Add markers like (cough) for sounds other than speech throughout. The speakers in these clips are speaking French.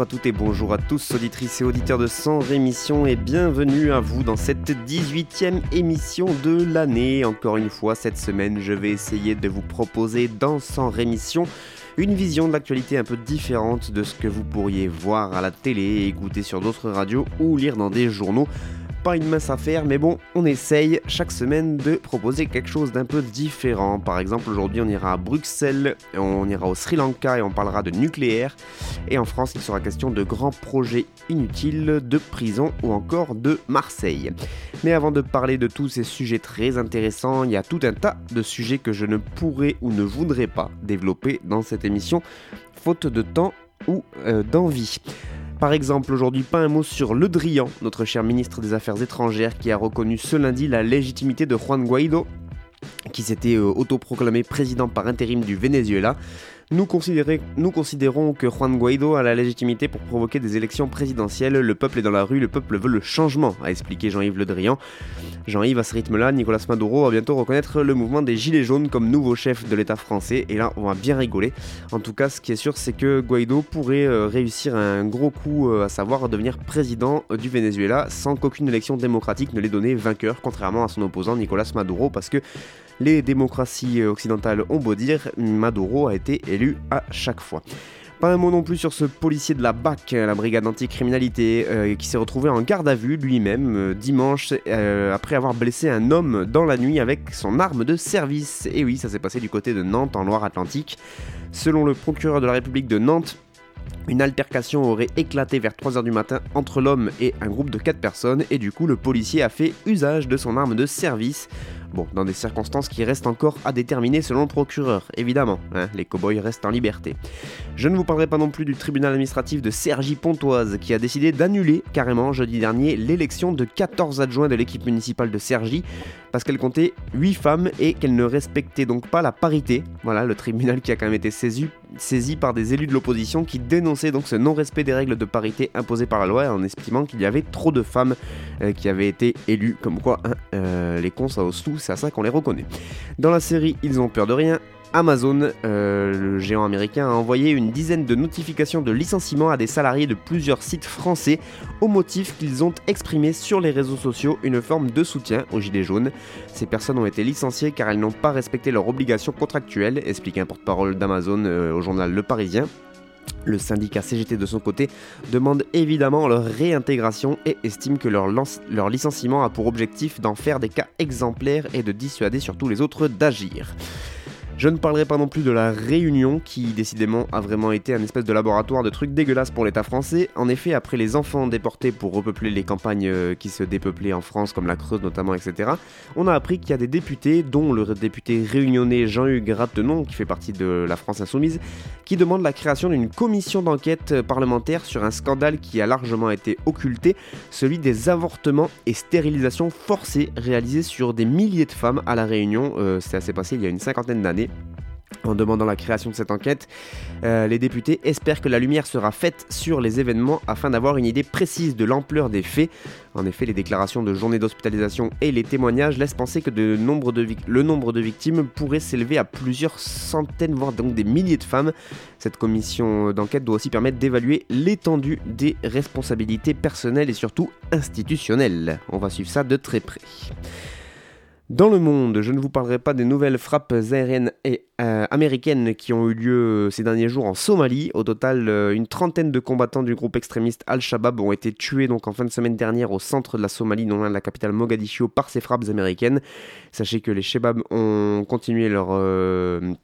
Bonjour à toutes et bonjour à tous, auditrices et auditeurs de Sans Rémission, et bienvenue à vous dans cette 18e émission de l'année. Encore une fois, cette semaine, je vais essayer de vous proposer dans Sans Rémission une vision de l'actualité un peu différente de ce que vous pourriez voir à la télé, écouter sur d'autres radios ou lire dans des journaux pas une mince affaire, mais bon, on essaye chaque semaine de proposer quelque chose d'un peu différent. Par exemple, aujourd'hui, on ira à Bruxelles, on ira au Sri Lanka et on parlera de nucléaire. Et en France, il sera question de grands projets inutiles, de prison ou encore de Marseille. Mais avant de parler de tous ces sujets très intéressants, il y a tout un tas de sujets que je ne pourrais ou ne voudrais pas développer dans cette émission, faute de temps ou euh, d'envie. Par exemple, aujourd'hui, pas un mot sur Le Drian, notre cher ministre des Affaires étrangères, qui a reconnu ce lundi la légitimité de Juan Guaido, qui s'était euh, autoproclamé président par intérim du Venezuela. Nous, considérons que Juan Guaido a la légitimité pour provoquer des élections présidentielles. Le peuple est dans la rue, le peuple veut le changement, a expliqué Jean-Yves Le Drian. Jean-Yves, à ce rythme-là, Nicolas Maduro va bientôt reconnaître le mouvement des Gilets jaunes comme nouveau chef de l'État français. Et là, on va bien rigoler. En tout cas, ce qui est sûr, c'est que Guaido pourrait euh, réussir un gros coup, euh, à savoir devenir président du Venezuela sans qu'aucune élection démocratique ne l'ait donné vainqueur, contrairement à son opposant Nicolas Maduro, parce que les démocraties occidentales ont beau dire, Maduro a été élu à chaque fois. Pas un mot non plus sur ce policier de la BAC, la brigade anticriminalité, euh, qui s'est retrouvé en garde à vue lui-même euh, dimanche euh, après avoir blessé un homme dans la nuit avec son arme de service. Et oui, ça s'est passé du côté de Nantes en Loire-Atlantique. Selon le procureur de la République de Nantes, une altercation aurait éclaté vers 3h du matin entre l'homme et un groupe de 4 personnes et du coup le policier a fait usage de son arme de service. Bon, dans des circonstances qui restent encore à déterminer selon le procureur, évidemment, hein, les cow-boys restent en liberté. Je ne vous parlerai pas non plus du tribunal administratif de Cergy Pontoise qui a décidé d'annuler carrément jeudi dernier l'élection de 14 adjoints de l'équipe municipale de Cergy parce qu'elle comptait 8 femmes et qu'elle ne respectait donc pas la parité. Voilà, le tribunal qui a quand même été saisi, par des élus de l'opposition qui dénonçaient donc ce non-respect des règles de parité imposées par la loi en estimant qu'il y avait trop de femmes euh, qui avaient été élues. Comme quoi, hein, euh, les cons ça hausse tout, c'est à ça qu'on les reconnaît. Dans la série Ils ont peur de rien, Amazon, euh, le géant américain, a envoyé une dizaine de notifications de licenciement à des salariés de plusieurs sites français au motif qu'ils ont exprimé sur les réseaux sociaux une forme de soutien aux Gilets jaunes. Ces personnes ont été licenciées car elles n'ont pas respecté leurs obligations contractuelles, explique un porte-parole d'Amazon euh, au journal Le Parisien. Le syndicat CGT de son côté demande évidemment leur réintégration et estime que leur, licenciement a pour objectif d'en faire des cas exemplaires et de dissuader surtout les autres d'agir. Je ne parlerai pas non plus de la Réunion, qui décidément a vraiment été un espèce de laboratoire de trucs dégueulasses pour l'État français. En effet, après les enfants déportés pour repeupler les campagnes euh, qui se dépeuplaient en France, comme la Creuse notamment, etc., on a appris qu'il y a des députés, dont le député réunionnais Jean-Hugues Ratenon, qui fait partie de la France Insoumise, qui demande la création d'une commission d'enquête parlementaire sur un scandale qui a largement été occulté, celui des avortements et stérilisations forcées réalisées sur des milliers de femmes à La Réunion. Euh, c'est assez passé il y a une cinquantaine d'années. En demandant la création de cette enquête, euh, les députés espèrent que la lumière sera faite sur les événements afin d'avoir une idée précise de l'ampleur des faits. En effet, les déclarations de journée d'hospitalisation et les témoignages laissent penser que le nombre de victimes pourrait s'élever à plusieurs centaines, voire donc des milliers de femmes. Cette commission d'enquête doit aussi permettre d'évaluer l'étendue des responsabilités personnelles et surtout institutionnelles. On va suivre ça de très près. Dans le monde, je ne vous parlerai pas des nouvelles frappes aériennes et euh, américaines qui ont eu lieu ces derniers jours en Somalie. Au total, euh, une trentaine de combattants du groupe extrémiste Al-Shabaab ont été tués donc en fin de semaine dernière au centre de la Somalie, non loin de la capitale Mogadiscio, par ces frappes américaines. Sachez que les Shabab ont continué leur euh,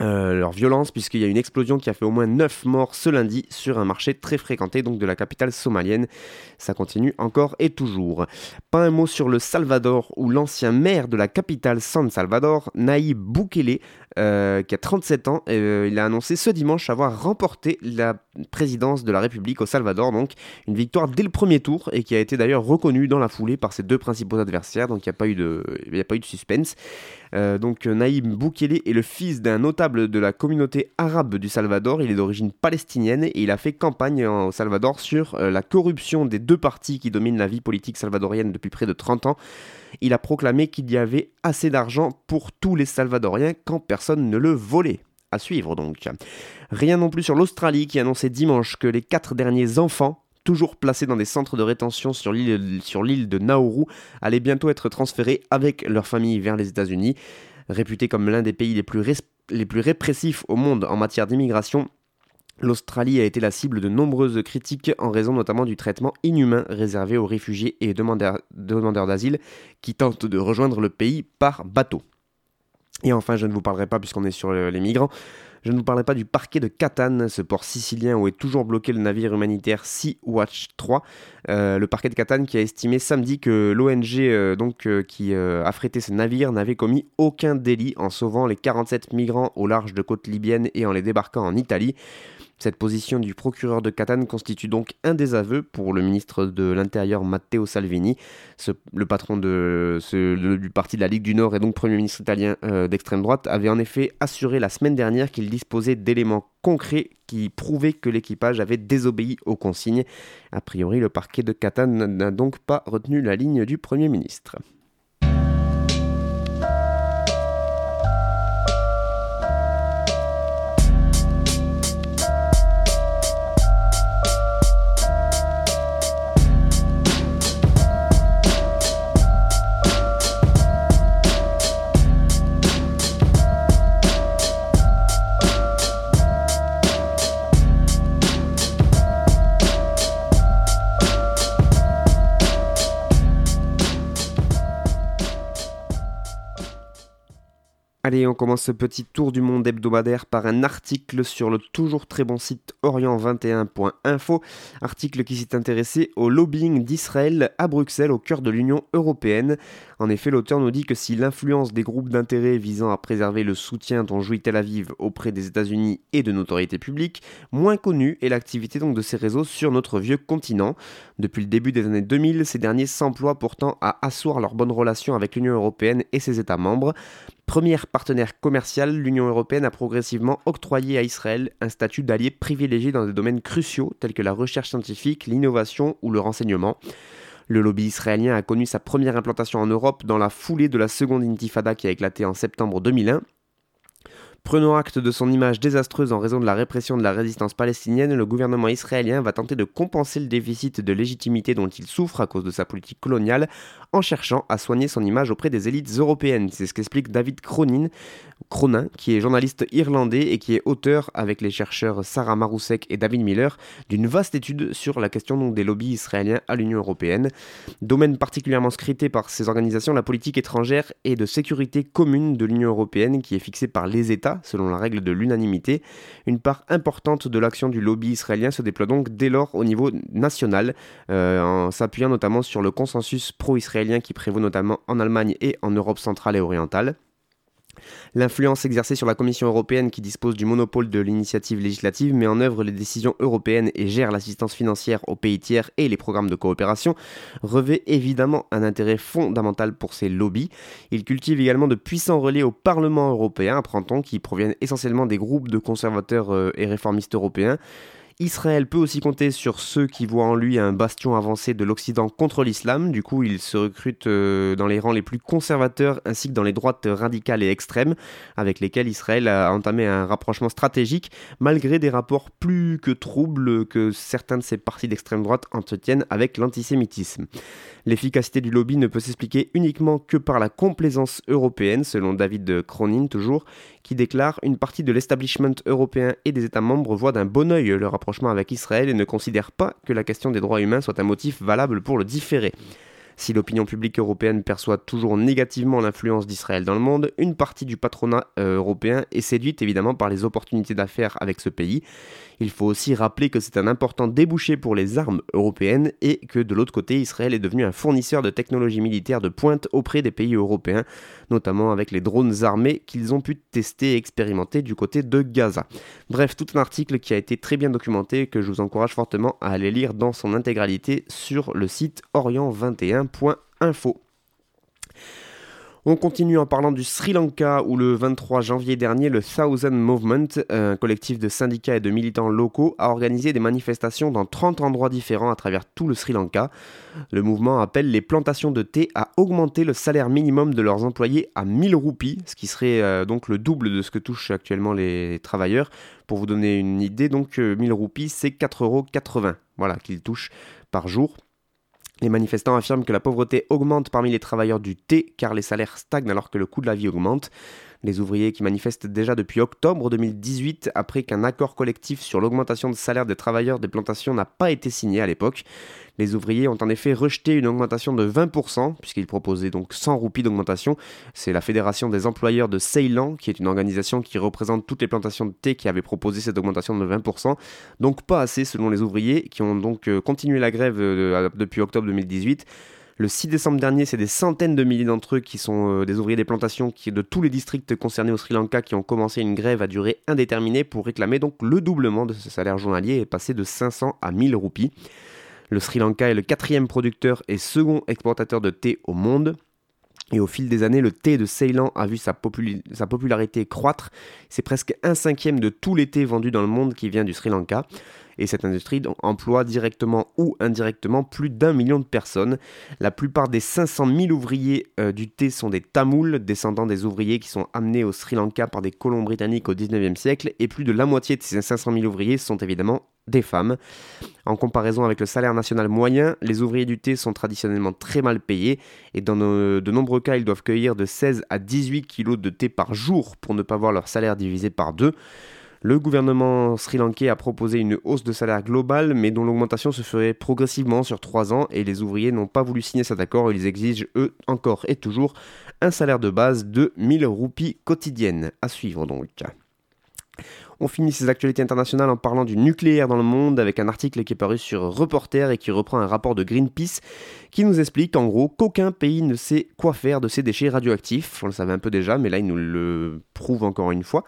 euh, leur violence puisqu'il y a une explosion qui a fait au moins 9 morts ce lundi sur un marché très fréquenté donc de la capitale somalienne. Ça continue encore et toujours. Pas un mot sur le Salvador où l'ancien maire de la capitale San Salvador, Naïb Bukele, euh, qui a 37 ans. Euh, il a annoncé ce dimanche avoir remporté la présidence de la République au Salvador, donc une victoire dès le premier tour et qui a été d'ailleurs reconnue dans la foulée par ses deux principaux adversaires, donc il n'y a, pas eu de, a pas eu de suspense. Euh, donc Naïm Boukele est le fils d'un notable de la communauté arabe du Salvador, il est d'origine palestinienne et il a fait campagne au Salvador sur la corruption des deux partis qui dominent la vie politique salvadorienne depuis près de 30 ans il a proclamé qu'il y avait assez d'argent pour tous les Salvadoriens quand personne ne le volait. À suivre donc. Rien non plus sur l'Australie qui annonçait dimanche que les quatre derniers enfants toujours placés dans des centres de rétention sur l'île de Nauru, allaient bientôt être transférés avec leur famille vers les États-Unis. Réputé comme l'un des pays les plus, les plus répressifs au monde en matière d'immigration, L'Australie a été la cible de nombreuses critiques en raison notamment du traitement inhumain réservé aux réfugiés et demandeurs, d'asile qui tentent de rejoindre le pays par bateau. Et enfin, je ne vous parlerai pas, puisqu'on est sur les migrants, je ne vous parlerai pas du parquet de Catane, ce port sicilien où est toujours bloqué le navire humanitaire Sea Watch 3. Euh, le parquet de Catane qui a estimé samedi que l'ONG euh, donc euh, qui a frété ce navire n'avait commis aucun délit en sauvant les 47 migrants au large de côte libyenne et en les débarquant en Italie. Cette position du procureur de Catane constitue donc un désaveu pour le ministre de l'Intérieur Matteo Salvini, le patron du parti de la Ligue du Nord et donc Premier ministre italien euh, d'extrême droite, avait en effet assuré la semaine dernière qu'il disposait d'éléments concrets qui prouvaient que l'équipage avait désobéi aux consignes. A priori, le parquet de Catane n'a donc pas retenu la ligne du Premier ministre. Allez, on commence ce petit tour du monde hebdomadaire par un article sur le toujours très bon site orient21.info, article qui s'est intéressé au lobbying d'Israël à Bruxelles au cœur de l'Union européenne. En effet, l'auteur nous dit que si l'influence des groupes d'intérêt visant à préserver le soutien dont jouit Tel Aviv auprès des États-Unis et de notoriétés publiques, moins connue est l'activité de ces réseaux sur notre vieux continent. Depuis le début des années 2000, ces derniers s'emploient pourtant à asseoir leurs bonnes relations avec l'Union européenne et ses États membres. Première partenaire commercial, l'Union européenne a progressivement octroyé à Israël un statut d'allié privilégié dans des domaines cruciaux tels que la recherche scientifique, l'innovation ou le renseignement. Le lobby israélien a connu sa première implantation en Europe dans la foulée de la seconde intifada qui a éclaté en septembre 2001 Prenant acte de son image désastreuse en raison de la répression de la résistance palestinienne, le gouvernement israélien va tenter de compenser le déficit de légitimité dont il souffre à cause de sa politique coloniale en cherchant à soigner son image auprès des élites européennes. C'est ce qu'explique David Cronin, qui est journaliste irlandais et qui est auteur avec les chercheurs Sarah Marousek et David Miller d'une vaste étude sur la question des lobbies israéliens à l'Union européenne. Domaine particulièrement scruté par ces organisations, la politique étrangère et de sécurité commune de l'Union européenne qui est fixée par les États selon la règle de l'unanimité. Une part importante de l'action du lobby israélien se déploie donc dès lors au niveau national, euh, en s'appuyant notamment sur le consensus pro-israélien qui prévaut notamment en Allemagne et en Europe centrale et orientale. L'influence exercée sur la Commission européenne qui dispose du monopole de l'initiative législative met en œuvre les décisions européennes et gère l'assistance financière aux pays tiers et les programmes de coopération revêt évidemment un intérêt fondamental pour ces lobbies. Il cultive également de puissants relais au Parlement européen, apprend-on, qui proviennent essentiellement des groupes de conservateurs euh, et réformistes européens. Israël peut aussi compter sur ceux qui voient en lui un bastion avancé de l'Occident contre l'islam. Du coup, il se recrute euh, dans les rangs les plus conservateurs ainsi que dans les droites radicales et extrêmes, avec lesquels Israël a entamé un rapprochement stratégique, malgré des rapports plus que troubles que certains de ces partis d'extrême droite entretiennent avec l'antisémitisme. L'efficacité du lobby ne peut s'expliquer uniquement que par la complaisance européenne, selon David Cronin toujours, qui déclare une partie de l'establishment européen et des États membres voit d'un bon oeil le rapprochement avec Israël et ne considère pas que la question des droits humains soit un motif valable pour le différer. Si l'opinion publique européenne perçoit toujours négativement l'influence d'Israël dans le monde, une partie du patronat euh, européen est séduite évidemment par les opportunités d'affaires avec ce pays. Il faut aussi rappeler que c'est un important débouché pour les armes européennes et que de l'autre côté, Israël est devenu un fournisseur de technologies militaires de pointe auprès des pays européens, notamment avec les drones armés qu'ils ont pu tester et expérimenter du côté de Gaza. Bref, tout un article qui a été très bien documenté que je vous encourage fortement à aller lire dans son intégralité sur le site orient21.info. On continue en parlant du Sri Lanka où le 23 janvier dernier, le Thousand Movement, un collectif de syndicats et de militants locaux, a organisé des manifestations dans 30 endroits différents à travers tout le Sri Lanka. Le mouvement appelle les plantations de thé à augmenter le salaire minimum de leurs employés à 1000 roupies, ce qui serait euh, donc le double de ce que touchent actuellement les travailleurs. Pour vous donner une idée, donc 1000 euh, roupies, c'est 4,80 euros voilà, qu'ils touchent par jour. Les manifestants affirment que la pauvreté augmente parmi les travailleurs du thé car les salaires stagnent alors que le coût de la vie augmente. Les ouvriers qui manifestent déjà depuis octobre 2018 après qu'un accord collectif sur l'augmentation de salaire des travailleurs des plantations n'a pas été signé à l'époque. Les ouvriers ont en effet rejeté une augmentation de 20%, puisqu'ils proposaient donc 100 roupies d'augmentation. C'est la Fédération des employeurs de Ceylan, qui est une organisation qui représente toutes les plantations de thé qui avait proposé cette augmentation de 20%. Donc pas assez selon les ouvriers, qui ont donc euh, continué la grève euh, depuis octobre 2018. Le 6 décembre dernier, c'est des centaines de milliers d'entre eux qui sont euh, des ouvriers des plantations de tous les districts concernés au Sri Lanka qui ont commencé une grève à durée indéterminée pour réclamer donc le doublement de ce salaire journalier et passer de 500 à 1000 roupies. Le Sri Lanka est le quatrième producteur et second exportateur de thé au monde. Et au fil des années, le thé de Ceylan a vu sa, popularité croître. C'est presque un cinquième de tout les thé vendu dans le monde qui vient du Sri Lanka. Et cette industrie emploie directement ou indirectement plus d'un million de personnes. La plupart des 500 000 ouvriers euh, du thé sont des Tamouls, descendants des ouvriers qui sont amenés au Sri Lanka par des colons britanniques au 19e siècle. Et plus de la moitié de ces 500 000 ouvriers sont évidemment des femmes. En comparaison avec le salaire national moyen, les ouvriers du thé sont traditionnellement très mal payés et dans de nombreux cas, ils doivent cueillir de 16 à 18 kilos de thé par jour pour ne pas voir leur salaire divisé par deux. Le gouvernement sri-lankais a proposé une hausse de salaire globale, mais dont l'augmentation se ferait progressivement sur 3 ans, et les ouvriers n'ont pas voulu signer cet accord. Ils exigent, eux, encore et toujours, un salaire de base de 1000 roupies quotidiennes. À suivre donc. On finit ces actualités internationales en parlant du nucléaire dans le monde avec un article qui est paru sur Reporter et qui reprend un rapport de Greenpeace qui nous explique en gros qu'aucun pays ne sait quoi faire de ces déchets radioactifs. On le savait un peu déjà, mais là il nous le prouve encore une fois.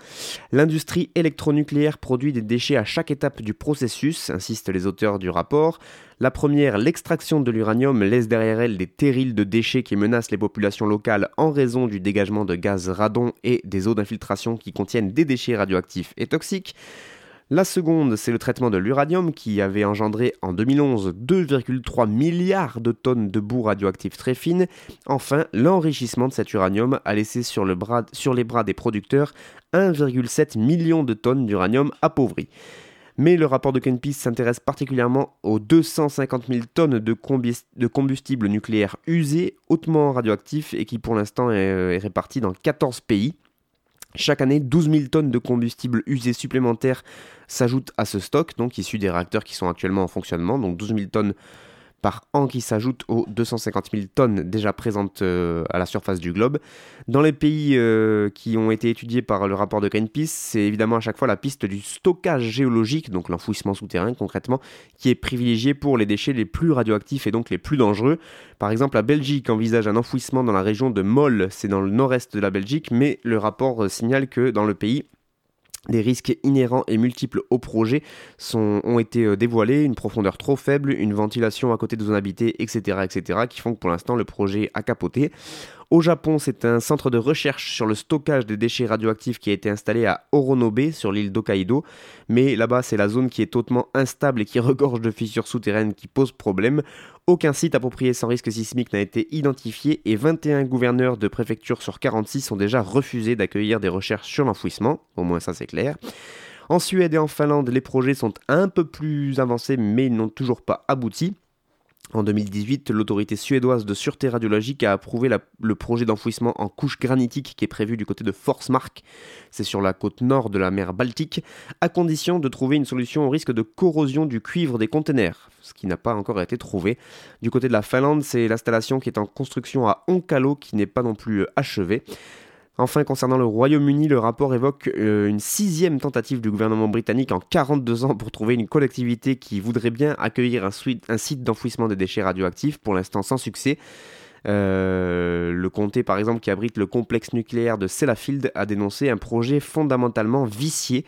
L'industrie électronucléaire produit des déchets à chaque étape du processus, insistent les auteurs du rapport. La première, l'extraction de l'uranium, laisse derrière elle des terrils de déchets qui menacent les populations locales en raison du dégagement de gaz radon et des eaux d'infiltration qui contiennent des déchets radioactifs La seconde, c'est le traitement de l'uranium qui avait engendré en 2011 2,3 milliards de tonnes de boue radioactive très fine. Enfin, l'enrichissement de cet uranium a laissé sur, le sur les bras des producteurs 1,7 million de tonnes d'uranium appauvri. Mais le rapport de Greenpeace s'intéresse particulièrement aux 250 000 tonnes de, combustible nucléaire usé, hautement radioactif et qui pour l'instant est, euh, est réparti dans 14 pays. Chaque année, 12 000 tonnes de combustible usé supplémentaires s'ajoutent à ce stock, donc issu des réacteurs qui sont actuellement en fonctionnement. Donc 12 000 tonnes par an qui s'ajoute aux 250 000 tonnes déjà présentes euh, à la surface du globe. Dans les pays euh, qui ont été étudiés par le rapport de Greenpeace, c'est évidemment à chaque fois la piste du stockage géologique, donc l'enfouissement souterrain concrètement, qui est privilégiée pour les déchets les plus radioactifs et donc les plus dangereux. Par exemple, la Belgique envisage un enfouissement dans la région de Moll, c'est dans le nord-est de la Belgique, mais le rapport euh, signale que dans le pays, des risques inhérents et multiples au projet ont été euh, dévoilés, une profondeur trop faible, une ventilation à côté de zones habitées, etc., etc., qui font que pour l'instant le projet a capoté. Au Japon, c'est un centre de recherche sur le stockage des déchets radioactifs qui a été installé à Oronobe, sur l'île d'Hokkaido. Mais là-bas, c'est la zone qui est hautement instable et qui (laughs) regorge de fissures souterraines qui posent problème. Aucun site approprié sans risque sismique n'a été identifié et 21 gouverneurs de préfecture sur 46 ont déjà refusé d'accueillir des recherches sur l'enfouissement. Au moins, ça c'est clair. En Suède et en Finlande, les projets sont un peu plus avancés mais n'ont toujours pas abouti. En 2018, l'autorité suédoise de sûreté radiologique a approuvé le projet d'enfouissement en couche granitique qui est prévu du côté de Forsmark, c'est sur la côte nord de la mer Baltique, à condition de trouver une solution au risque de corrosion du cuivre des containers, ce qui n'a pas encore été trouvé. Du côté de la Finlande, c'est l'installation qui est en construction à Onkalo qui n'est pas non plus achevée. Enfin, concernant le Royaume-Uni, le rapport évoque euh, une sixième tentative du gouvernement britannique en 42 ans pour trouver une collectivité qui voudrait bien accueillir un, site d'enfouissement des déchets radioactifs, pour l'instant sans succès. Euh, le comté, par exemple, qui abrite le complexe nucléaire de Sellafield, a dénoncé un projet fondamentalement vicié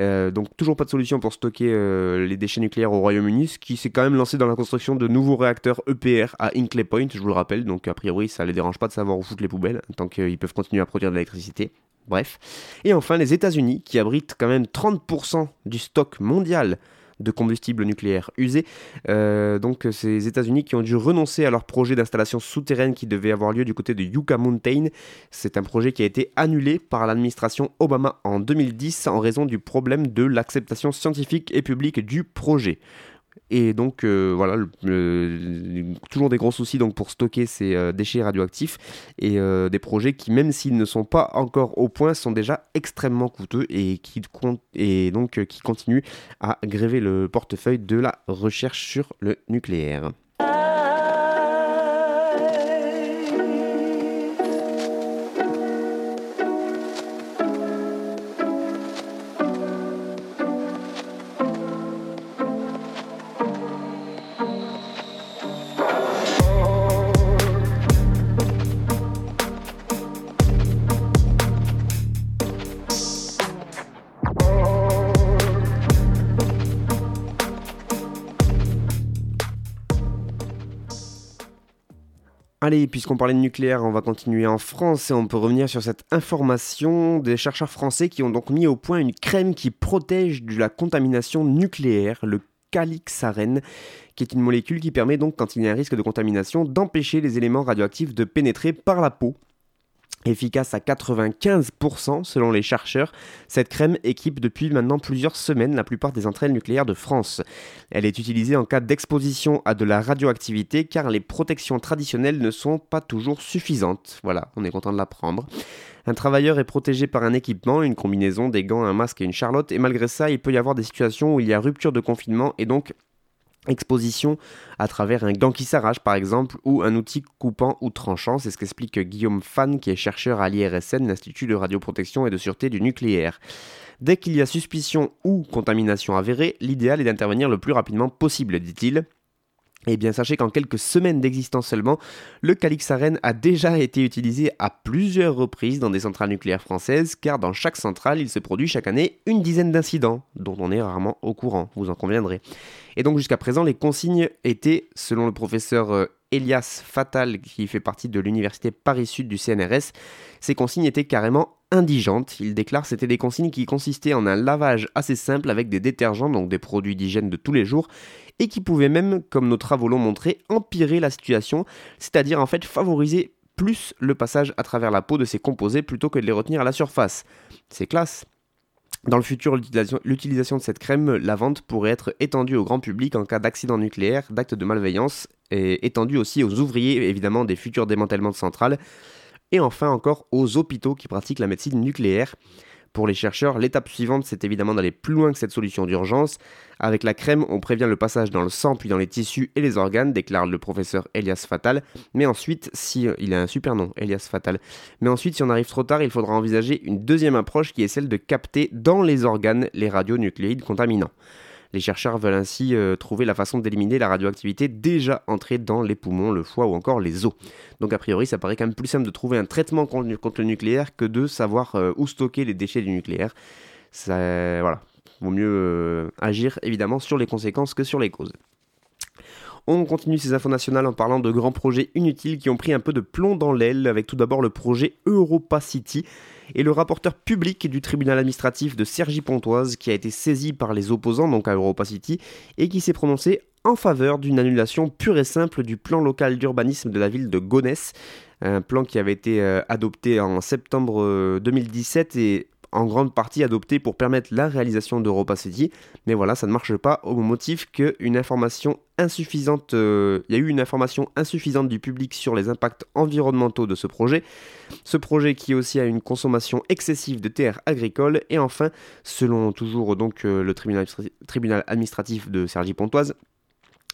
euh, donc toujours pas de solution pour stocker euh, les déchets nucléaires au Royaume-Uni, ce qui s'est quand même lancé dans la construction de nouveaux réacteurs EPR à Hinkley Point, je vous le rappelle, donc a priori ça les dérange pas de savoir où foutre les poubelles, tant qu'ils peuvent continuer à produire de l'électricité. Bref. Et enfin les États-Unis, qui abritent quand même 30% du stock mondial de combustible nucléaire usé. Euh, donc ces États-Unis qui ont dû renoncer à leur projet d'installation souterraine qui devait avoir lieu du côté de Yucca Mountain. C'est un projet qui a été annulé par l'administration Obama en 2010 en raison du problème de l'acceptation scientifique et publique du projet. Et donc euh, voilà, toujours des gros soucis donc pour stocker ces euh, déchets radioactifs et euh, des projets qui, même s'ils ne sont pas encore au point, sont déjà extrêmement coûteux et donc, qui continuent à gréver le portefeuille de la recherche sur le nucléaire. Allez, puisqu'on parlait de nucléaire, on va continuer en France et on peut revenir sur cette information des chercheurs français qui ont donc mis au point une crème qui protège de la contamination nucléaire, le calixarène, qui est une molécule qui permet donc, quand il y a un risque de contamination, d'empêcher les éléments radioactifs de pénétrer par la peau Efficace à 95% selon les chercheurs, cette crème équipe depuis maintenant plusieurs semaines la plupart des centrales nucléaires de France. Elle est utilisée en cas d'exposition à de la radioactivité car les protections traditionnelles ne sont pas toujours suffisantes. Voilà, on est content de l'apprendre. Un travailleur est protégé par un équipement, une combinaison, des gants, un masque et une charlotte, et malgré ça, il peut y avoir des situations où il y a rupture de confinement et donc exposition à travers un gant qui s'arrache par exemple ou un outil coupant ou tranchant, c'est ce qu'explique Guillaume Fan qui est chercheur à l'IRSN, l'Institut de radioprotection et de sûreté du nucléaire. Dès qu'il y a suspicion ou contamination avérée, l'idéal est d'intervenir le plus rapidement possible, dit-il. Eh bien, sachez qu'en quelques semaines d'existence seulement, le calixarène a déjà été utilisé à plusieurs reprises dans des centrales nucléaires françaises, car dans chaque centrale, il se produit chaque année une dizaine d'incidents, dont on est rarement au courant, vous en conviendrez. Et donc jusqu'à présent, les consignes étaient, selon le professeur euh, Elias Fatal, qui fait partie de l'université Paris-Sud du CNRS, ces consignes étaient carrément indigentes. Il déclare c'était des consignes qui consistaient en un lavage assez simple avec des détergents, donc des produits d'hygiène de tous les jours, et qui pouvaient même, comme nos travaux l'ont montré, empirer la situation, c'est-à-dire en fait favoriser plus le passage à travers la peau de ces composés plutôt que de les retenir à la surface. C'est classe. Dans le futur, l'utilisation de cette crème lavante pourrait être étendue au grand public en cas d'accident nucléaire, d'actes de malveillance, et étendue aussi aux ouvriers, évidemment, des futurs démantèlements de centrales, et enfin encore aux hôpitaux qui pratiquent la médecine nucléaire. Pour les chercheurs, l'étape suivante, c'est évidemment d'aller plus loin que cette solution d'urgence. Avec la crème, on prévient le passage dans le sang puis dans les tissus et les organes, déclare le professeur Elias Fatal. Mais ensuite, si il a un super nom, Elias Fatal. Mais ensuite, si on arrive trop tard, il faudra envisager une deuxième approche qui est celle de capter dans les organes les radionucléides contaminants. Les chercheurs veulent ainsi euh, trouver la façon d'éliminer la radioactivité déjà entrée dans les poumons, le foie ou encore les os. Donc a priori, ça paraît quand même plus simple de trouver un traitement contre le nucléaire que de savoir euh, où stocker les déchets du nucléaire. Ça, voilà, vaut mieux euh, agir évidemment sur les conséquences que sur les causes. On continue ces infos nationales en parlant de grands projets inutiles qui ont pris un peu de plomb dans l'aile, avec tout d'abord le projet Europa City et le rapporteur public du tribunal administratif de Cergy-Pontoise qui a été saisi par les opposants, donc à Europa City, et qui s'est prononcé en faveur d'une annulation pure et simple du plan local d'urbanisme de la ville de Gonesse, un plan qui avait été euh, adopté en septembre 2017 euh, et en grande partie adopté pour permettre la réalisation d'Europa City, mais voilà, ça ne marche pas au motif qu'une information insuffisante, euh, il y a eu une information insuffisante du public sur les impacts environnementaux de ce projet, ce projet qui aussi a une consommation excessive de terres agricoles, et enfin, selon toujours donc euh, le tribunal, tribunal administratif de Sergi Pontoise,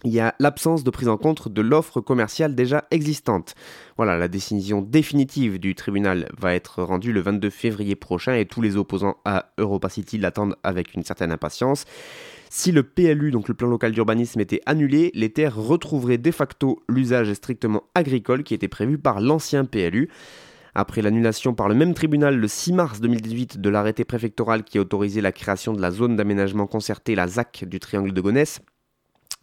il y a l'absence de prise en compte de l'offre commerciale déjà existante. Voilà, la décision définitive du tribunal va être rendue le 22 février prochain et tous les opposants à Europa City l'attendent avec une certaine impatience. Si le PLU, donc le plan local d'urbanisme, était annulé, les terres retrouveraient de facto l'usage strictement agricole qui était prévu par l'ancien PLU. Après l'annulation par le même tribunal le 6 mars 2018 de l'arrêté préfectoral qui autorisait la création de la zone d'aménagement concerté, la ZAC du triangle de Gonesse,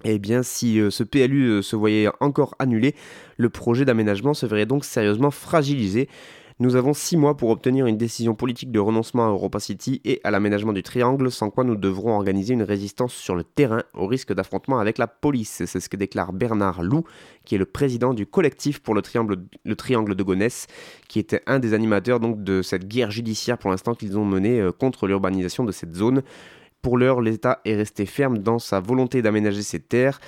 eh bien, si euh, ce PLU euh, se voyait encore annulé, le projet d'aménagement se verrait donc sérieusement fragilisé. Nous avons six mois pour obtenir une décision politique de renoncement à Europa City et à l'aménagement du triangle, sans quoi nous devrons organiser une résistance sur le terrain au risque d'affrontement avec la police. C'est ce que déclare Bernard Lou, qui est le président du collectif pour le triangle, le triangle de Gonesse, qui était un des animateurs donc de cette guerre judiciaire pour l'instant qu'ils ont menée euh, contre l'urbanisation de cette zone. Pour l'heure, l'État est resté ferme dans sa volonté d'aménager ces terres.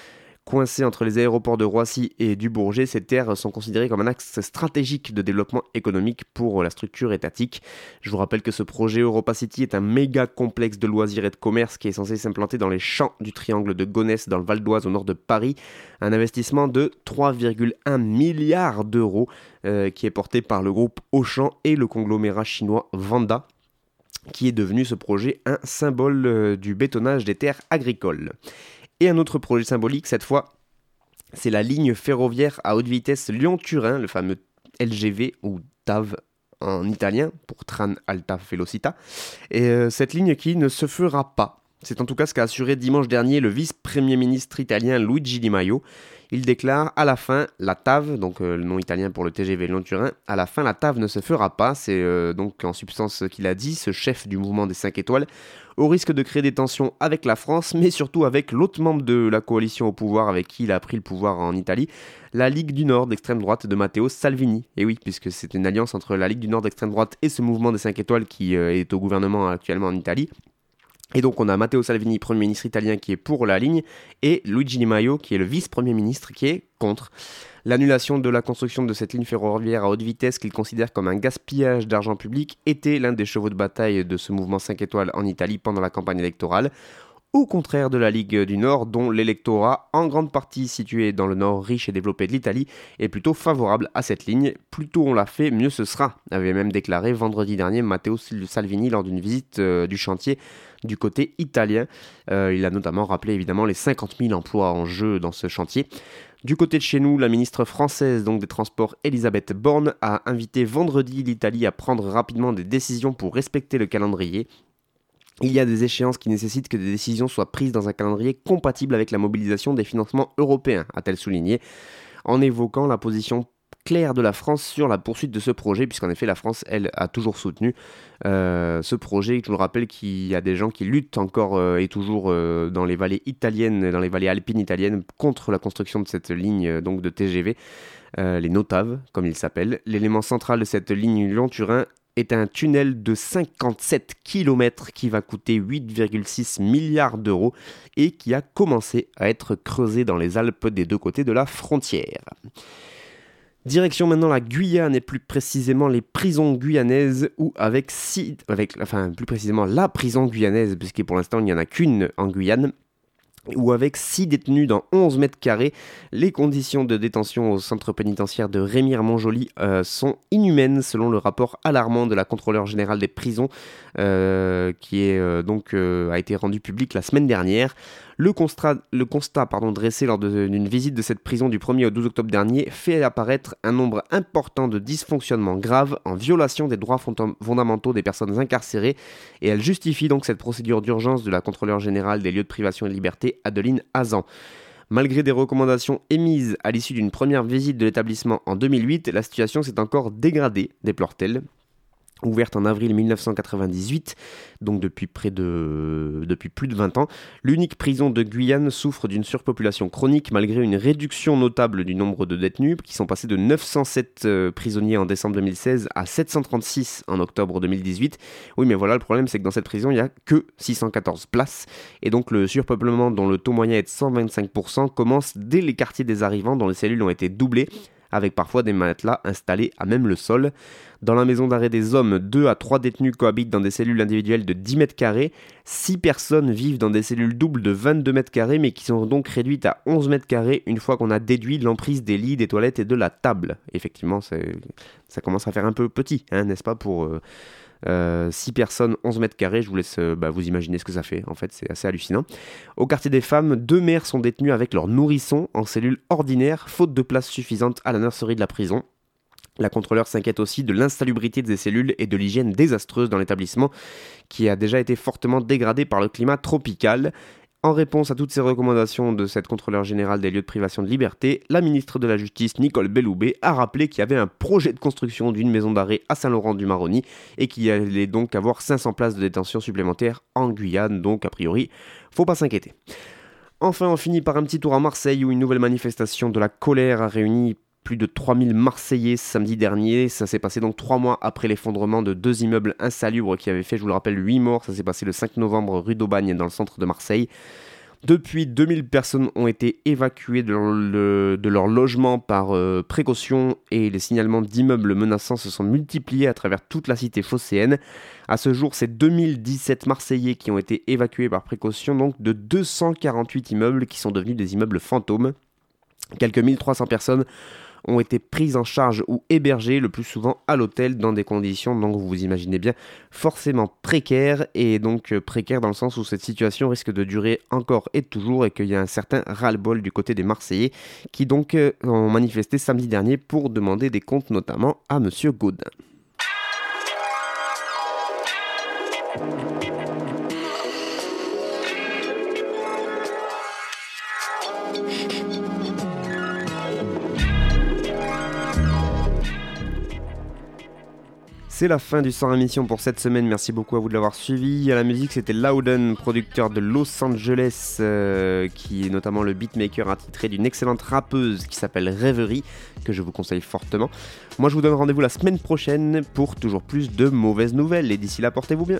Coincées entre les aéroports de Roissy et du Bourget, ces terres sont considérées comme un axe stratégique de développement économique pour la structure étatique. Je vous rappelle que ce projet Europa City est un méga complexe de loisirs et de commerce qui est censé s'implanter dans les champs du triangle de Gonesse dans le Val d'Oise au nord de Paris. Un investissement de 3,1 milliards d'euros euh, qui est porté par le groupe Auchan et le conglomérat chinois Vanda qui est devenu ce projet un symbole euh, du bétonnage des terres agricoles. Et un autre projet symbolique, cette fois, c'est la ligne ferroviaire à haute vitesse Lyon-Turin, le fameux LGV ou TAV en italien, pour Tran Alta Velocita. Et euh, cette ligne qui ne se fera pas. C'est en tout cas ce qu'a assuré dimanche dernier le vice-premier ministre italien Luigi Di Maio. Il déclare à la fin la TAV, donc euh, le nom italien pour le TGV Lyon-Turin, à la fin la TAV ne se fera pas, c'est euh, donc en substance ce qu'il a dit, ce chef du mouvement des 5 étoiles, au risque de créer des tensions avec la France, mais surtout avec l'autre membre de la coalition au pouvoir avec qui il a pris le pouvoir en Italie, la Ligue du Nord d'extrême droite de Matteo Salvini. Et oui, puisque c'est une alliance entre la Ligue du Nord d'extrême droite et ce mouvement des 5 étoiles qui euh, est au gouvernement actuellement en Italie. Et donc on a Matteo Salvini, Premier ministre italien, qui est pour la ligne, et Luigi Di Maio, qui est le vice-premier ministre, qui est contre. L'annulation de la construction de cette ligne ferroviaire à haute vitesse qu'il considère comme un gaspillage d'argent public était l'un des chevaux de bataille de ce mouvement 5 étoiles en Italie pendant la campagne électorale au contraire de la Ligue du Nord, dont l'électorat, en grande partie situé dans le nord riche et développé de l'Italie, est plutôt favorable à cette ligne. Plus tôt on l'a fait, mieux ce sera, avait même déclaré vendredi dernier Matteo Salvini lors d'une visite euh, du chantier du côté italien. Euh, il a notamment rappelé évidemment les 50 000 emplois en jeu dans ce chantier. Du côté de chez nous, la ministre française donc des Transports Elisabeth Borne a invité vendredi l'Italie à prendre rapidement des décisions pour respecter le calendrier. Il y a des échéances qui nécessitent que des décisions soient prises dans un calendrier compatible avec la mobilisation des financements européens, a-t-elle souligné, en évoquant la position claire de la France sur la poursuite de ce projet, puisqu'en effet la France, elle, a toujours soutenu euh, ce projet. Je vous rappelle qu'il y a des gens qui luttent encore euh, et toujours euh, dans les vallées italiennes, dans les vallées alpines italiennes, contre la construction de cette ligne donc de TGV. les Notaves, comme ils s'appellent. L'élément central de cette ligne Lyon-Turin est un tunnel de 57 km qui va coûter 8,6 milliards d'euros et qui a commencé à être creusé dans les Alpes des deux côtés de la frontière. Direction maintenant la Guyane et plus précisément les prisons guyanaises ou avec six, avec, enfin plus précisément la prison guyanaise puisque pour l'instant il n'y a qu'une en Guyane où avec 6 détenus dans 11 mètres carrés, les conditions de détention au centre pénitentiaire de Rémy-Montjoly euh, sont inhumaines selon le rapport alarmant de la contrôleur générale des prisons euh, qui est, euh, donc, a été rendu public la semaine dernière. Le constat, dressé lors d'une visite de cette prison du 1er au 12 octobre dernier fait apparaître un nombre important de dysfonctionnements graves en violation des droits fondamentaux des personnes incarcérées et elle justifie donc cette procédure d'urgence de la contrôleur générale des lieux de privation de liberté, Adeline Hazan. Malgré des recommandations émises à l'issue d'une première visite de l'établissement en 2008, la situation s'est encore dégradée, déplore-t-elle. Ouverte en avril 1998, donc depuis, près de, depuis plus de 20 ans. L'unique prison de Guyane souffre d'une surpopulation chronique malgré une réduction notable du nombre de détenus qui sont passés de 907 euh, prisonniers en décembre 2016 à 736 en octobre 2018. Oui mais voilà le problème c'est que dans cette prison il n'y a que 614 places et donc le surpeuplement dont le taux moyen est de 125% commence dès les quartiers des arrivants dont les cellules ont été doublées avec parfois des matelas installés à même le sol. Dans la maison d'arrêt des hommes, 2 à 3 détenus cohabitent dans des cellules individuelles de 10 mètres carrés. 6 personnes vivent dans des cellules doubles de 22 mètres carrés, mais qui sont donc réduites à 11 mètres carrés une fois qu'on a déduit l'emprise des lits, des toilettes et de la table. Effectivement, ça commence à faire un peu petit, hein, n'est-ce pas, pour... Euh, 6 euh, personnes, 11 mètres carrés, je vous laisse euh, bah, vous imaginer ce que ça fait, en fait c'est assez hallucinant. Au quartier des femmes, deux mères sont détenues avec leurs nourrissons en cellule ordinaire, faute de place suffisante à la nurserie de la prison. La contrôleur s'inquiète aussi de l'insalubrité des cellules et de l'hygiène désastreuse dans l'établissement, qui a déjà été fortement dégradé par le climat tropical. En réponse à toutes ces recommandations de cette contrôleur générale des lieux de privation de liberté, la ministre de la Justice, Nicole Belloubet, a rappelé qu'il y avait un projet de construction d'une maison d'arrêt à Saint-Laurent-du-Maroni et qu'il allait donc avoir 500 places de détention supplémentaires en Guyane, donc a priori, faut pas s'inquiéter. Enfin, on finit par un petit tour à Marseille où une nouvelle manifestation de la colère a réuni plus de 3000 Marseillais samedi dernier. Ça s'est passé donc trois mois après l'effondrement de deux immeubles insalubres qui avaient fait, je vous le rappelle, 8 morts. Ça s'est passé le 5 novembre rue d'Aubagne dans le centre de Marseille. Depuis, 2000 personnes ont été évacuées de leur, logement par euh, précaution et les signalements d'immeubles menaçants se sont multipliés à travers toute la cité phocéenne. À ce jour, c'est 2017 Marseillais qui ont été évacués par précaution, donc de 248 immeubles qui sont devenus des immeubles fantômes. Quelques 1300 personnes ont été prises en charge ou hébergées le plus souvent à l'hôtel dans des conditions, donc vous vous imaginez bien, forcément précaires et donc euh, précaires dans le sens où cette situation risque de durer encore et toujours et qu'il y a un certain ras-le-bol du côté des Marseillais qui donc euh, ont manifesté samedi dernier pour demander des comptes notamment à Monsieur Gaudin. C'est la fin du 100 émission pour cette semaine. Merci beaucoup à vous de l'avoir suivi. À la musique, c'était Loudon, producteur de Los Angeles, euh, qui est notamment le beatmaker attitré d'une excellente rappeuse qui s'appelle Rêverie, que je vous conseille fortement. Moi, je vous donne rendez-vous la semaine prochaine pour toujours plus de mauvaises nouvelles. Et d'ici là, portez-vous bien.